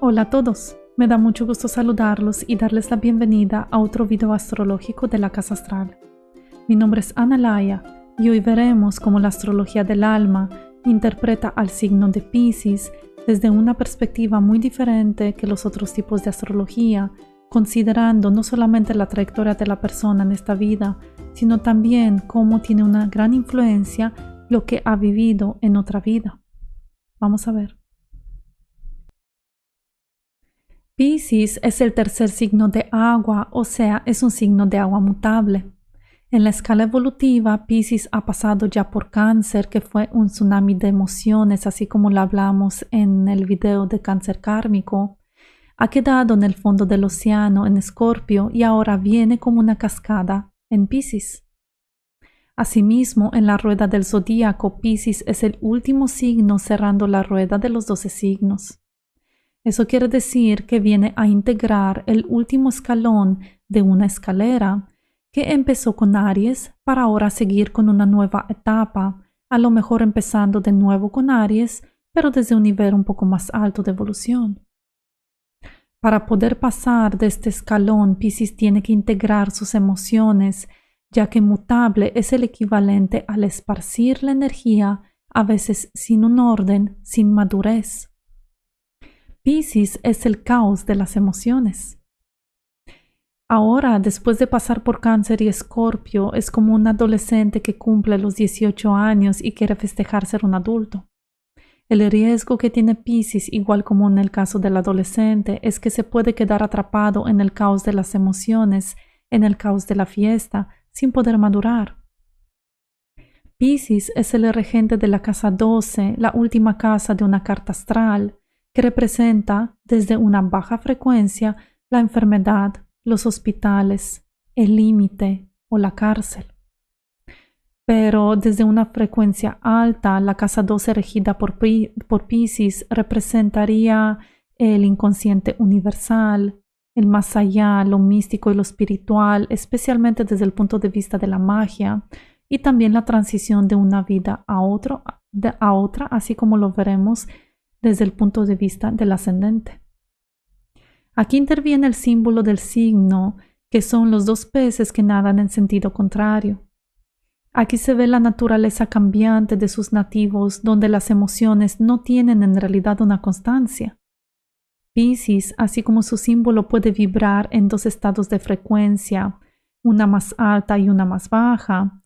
Hola a todos, me da mucho gusto saludarlos y darles la bienvenida a otro video astrológico de la Casa Astral. Mi nombre es Ana Laya y hoy veremos cómo la astrología del alma interpreta al signo de Pisces desde una perspectiva muy diferente que los otros tipos de astrología, considerando no solamente la trayectoria de la persona en esta vida, sino también cómo tiene una gran influencia lo que ha vivido en otra vida. Vamos a ver. Pisces es el tercer signo de agua, o sea, es un signo de agua mutable. En la escala evolutiva, Pisces ha pasado ya por cáncer, que fue un tsunami de emociones, así como lo hablamos en el video de cáncer kármico. Ha quedado en el fondo del océano en Escorpio y ahora viene como una cascada en Pisces. Asimismo, en la rueda del zodíaco, Pisces es el último signo cerrando la rueda de los doce signos. Eso quiere decir que viene a integrar el último escalón de una escalera que empezó con Aries para ahora seguir con una nueva etapa, a lo mejor empezando de nuevo con Aries, pero desde un nivel un poco más alto de evolución. Para poder pasar de este escalón, Pisces tiene que integrar sus emociones, ya que mutable es el equivalente al esparcir la energía, a veces sin un orden, sin madurez. Pisces es el caos de las emociones. Ahora, después de pasar por cáncer y escorpio, es como un adolescente que cumple los 18 años y quiere festejar ser un adulto. El riesgo que tiene Pisces, igual como en el caso del adolescente, es que se puede quedar atrapado en el caos de las emociones, en el caos de la fiesta, sin poder madurar. Pisces es el regente de la casa 12, la última casa de una carta astral, que representa desde una baja frecuencia la enfermedad, los hospitales, el límite o la cárcel. Pero desde una frecuencia alta, la casa 12 regida por, Pisces representaría el inconsciente universal, el más allá, lo místico y lo espiritual, especialmente desde el punto de vista de la magia, y también la transición de una vida a, a otra, así como lo veremos desde el punto de vista del ascendente. Aquí interviene el símbolo del signo, que son los dos peces que nadan en sentido contrario. Aquí se ve la naturaleza cambiante de sus nativos, donde las emociones no tienen en realidad una constancia. Pisces, así como su símbolo puede vibrar en dos estados de frecuencia, una más alta y una más baja,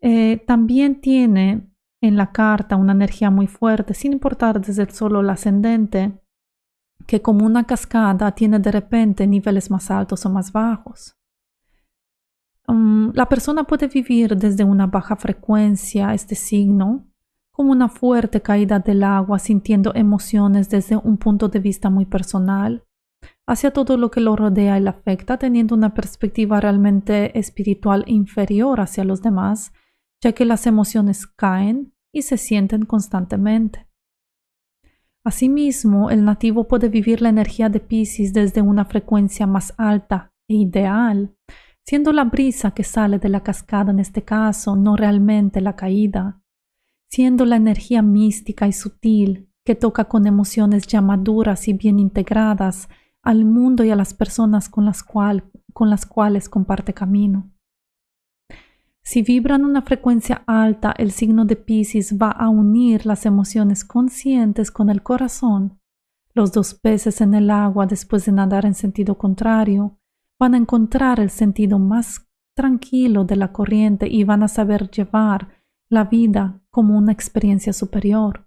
eh, también tiene en la carta una energía muy fuerte, sin importar desde el solo el ascendente, que como una cascada tiene de repente niveles más altos o más bajos. Um, la persona puede vivir desde una baja frecuencia este signo, como una fuerte caída del agua, sintiendo emociones desde un punto de vista muy personal, hacia todo lo que lo rodea y le afecta, teniendo una perspectiva realmente espiritual inferior hacia los demás, ya que las emociones caen y se sienten constantemente. Asimismo, el nativo puede vivir la energía de Pisces desde una frecuencia más alta e ideal, siendo la brisa que sale de la cascada en este caso no realmente la caída, siendo la energía mística y sutil que toca con emociones ya maduras y bien integradas al mundo y a las personas con las, con las cuales comparte camino. Si vibran una frecuencia alta, el signo de Pisces va a unir las emociones conscientes con el corazón. Los dos peces en el agua, después de nadar en sentido contrario, van a encontrar el sentido más tranquilo de la corriente y van a saber llevar la vida como una experiencia superior.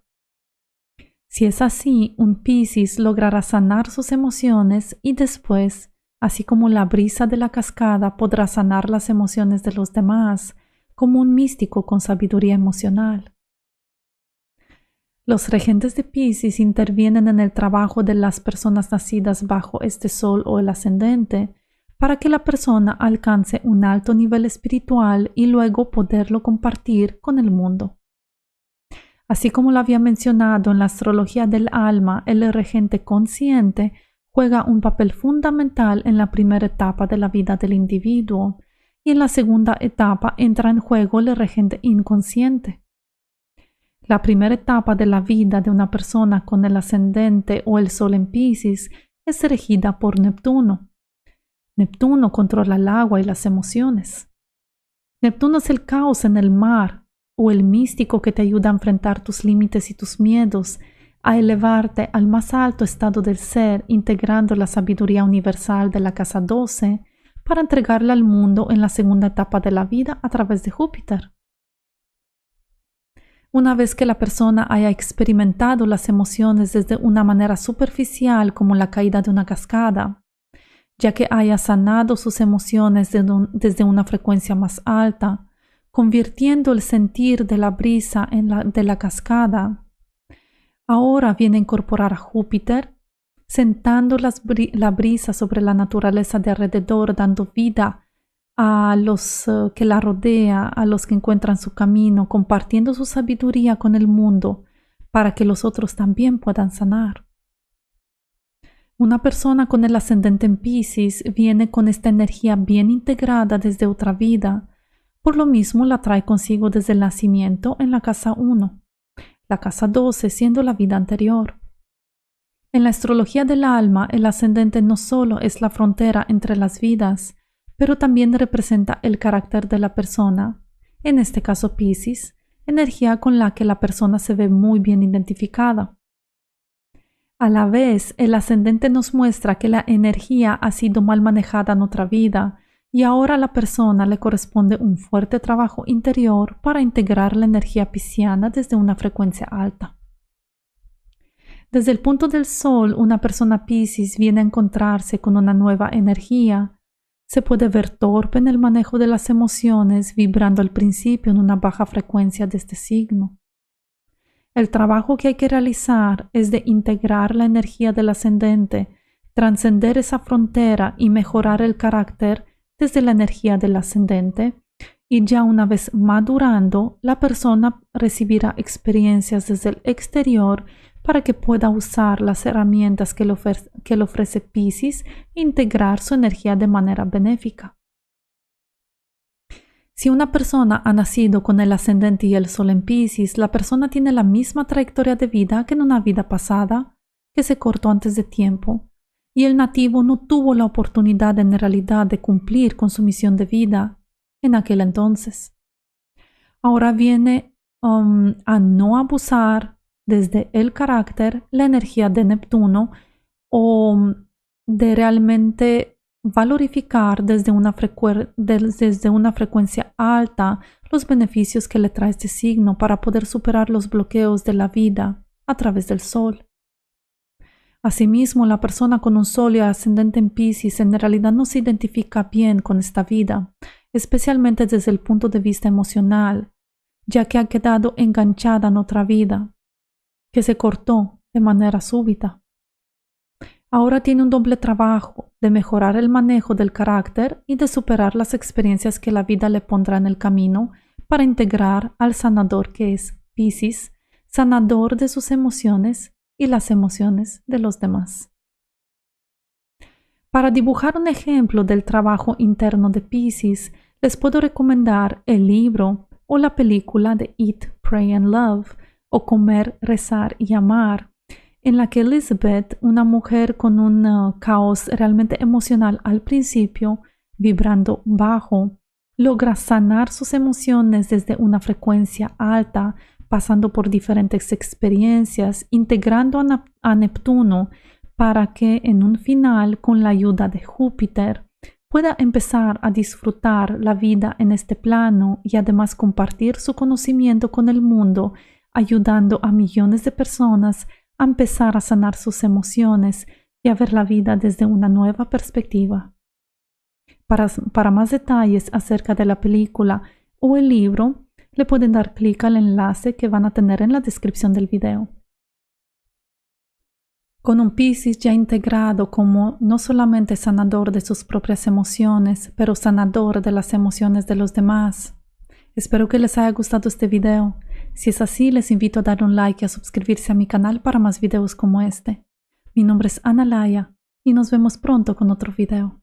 Si es así, un Pisces logrará sanar sus emociones y después así como la brisa de la cascada podrá sanar las emociones de los demás, como un místico con sabiduría emocional. Los regentes de Pisces intervienen en el trabajo de las personas nacidas bajo este sol o el ascendente, para que la persona alcance un alto nivel espiritual y luego poderlo compartir con el mundo. Así como lo había mencionado en la astrología del alma, el regente consciente juega un papel fundamental en la primera etapa de la vida del individuo y en la segunda etapa entra en juego el regente inconsciente. La primera etapa de la vida de una persona con el ascendente o el sol en Pisces es regida por Neptuno. Neptuno controla el agua y las emociones. Neptuno es el caos en el mar o el místico que te ayuda a enfrentar tus límites y tus miedos, a elevarte al más alto estado del ser, integrando la sabiduría universal de la casa 12 para entregarla al mundo en la segunda etapa de la vida a través de Júpiter. Una vez que la persona haya experimentado las emociones desde una manera superficial como la caída de una cascada, ya que haya sanado sus emociones desde una frecuencia más alta, convirtiendo el sentir de la brisa en la, de la cascada, ahora viene a incorporar a Júpiter, sentando la brisa sobre la naturaleza de alrededor, dando vida a los eh, que la rodea, a los que encuentran su camino, compartiendo su sabiduría con el mundo para que los otros también puedan sanar. Una persona con el ascendente en Pisces viene con esta energía bien integrada desde otra vida, por lo mismo la trae consigo desde el nacimiento en la casa 1, la casa 12 siendo la vida anterior. En la astrología del alma, el ascendente no solo es la frontera entre las vidas, pero también representa el carácter de la persona, en este caso Pisces, energía con la que la persona se ve muy bien identificada. A la vez, el ascendente nos muestra que la energía ha sido mal manejada en otra vida y ahora a la persona le corresponde un fuerte trabajo interior para integrar la energía pisciana desde una frecuencia alta. Desde el punto del sol, una persona Piscis viene a encontrarse con una nueva energía se puede ver torpe en el manejo de las emociones, vibrando al principio en una baja frecuencia de este signo. El trabajo que hay que realizar es de integrar la energía del ascendente, trascender esa frontera y mejorar el carácter desde la energía del ascendente, y ya una vez madurando, la persona recibirá experiencias desde el exterior para que pueda usar las herramientas que le, ofrece Pisces e integrar su energía de manera benéfica. Si una persona ha nacido con el ascendente y el sol en Pisces, la persona tiene la misma trayectoria de vida que en una vida pasada, que se cortó antes de tiempo, y el nativo no tuvo la oportunidad en realidad de cumplir con su misión de vida en aquel entonces. Ahora viene um, a no abusar desde el carácter, la energía de Neptuno o de realmente valorificar desde una frecuencia alta los beneficios que le trae este signo para poder superar los bloqueos de la vida a través del sol. Asimismo, la persona con un sol ascendente en Pisces en realidad no se identifica bien con esta vida, especialmente desde el punto de vista emocional, ya que ha quedado enganchada en otra vida, que se cortó de manera súbita. Ahora tiene un doble trabajo de mejorar el manejo del carácter y de superar las experiencias que la vida le pondrá en el camino para integrar al sanador que es Pisces, sanador de sus emociones y las emociones de los demás. Para dibujar un ejemplo del trabajo interno de Pisces, les puedo recomendar el libro o la película de Eat, Pray and Love, o comer, rezar y amar, en la que Elizabeth, una mujer con un uh, caos realmente emocional al principio, vibrando bajo, logra sanar sus emociones desde una frecuencia alta, pasando por diferentes experiencias, integrando a, Neptuno para que en un final, con la ayuda de Júpiter, pueda empezar a disfrutar la vida en este plano y además compartir su conocimiento con el mundo ayudando a millones de personas a empezar a sanar sus emociones y a ver la vida desde una nueva perspectiva. Para, más detalles acerca de la película o el libro, le pueden dar clic al enlace que van a tener en la descripción del video. Con un Pisces ya integrado como no solamente sanador de sus propias emociones, pero sanador de las emociones de los demás. Espero que les haya gustado este video. Si es así, les invito a dar un like y a suscribirse a mi canal para más videos como este. Mi nombre es Ana Laya y nos vemos pronto con otro video.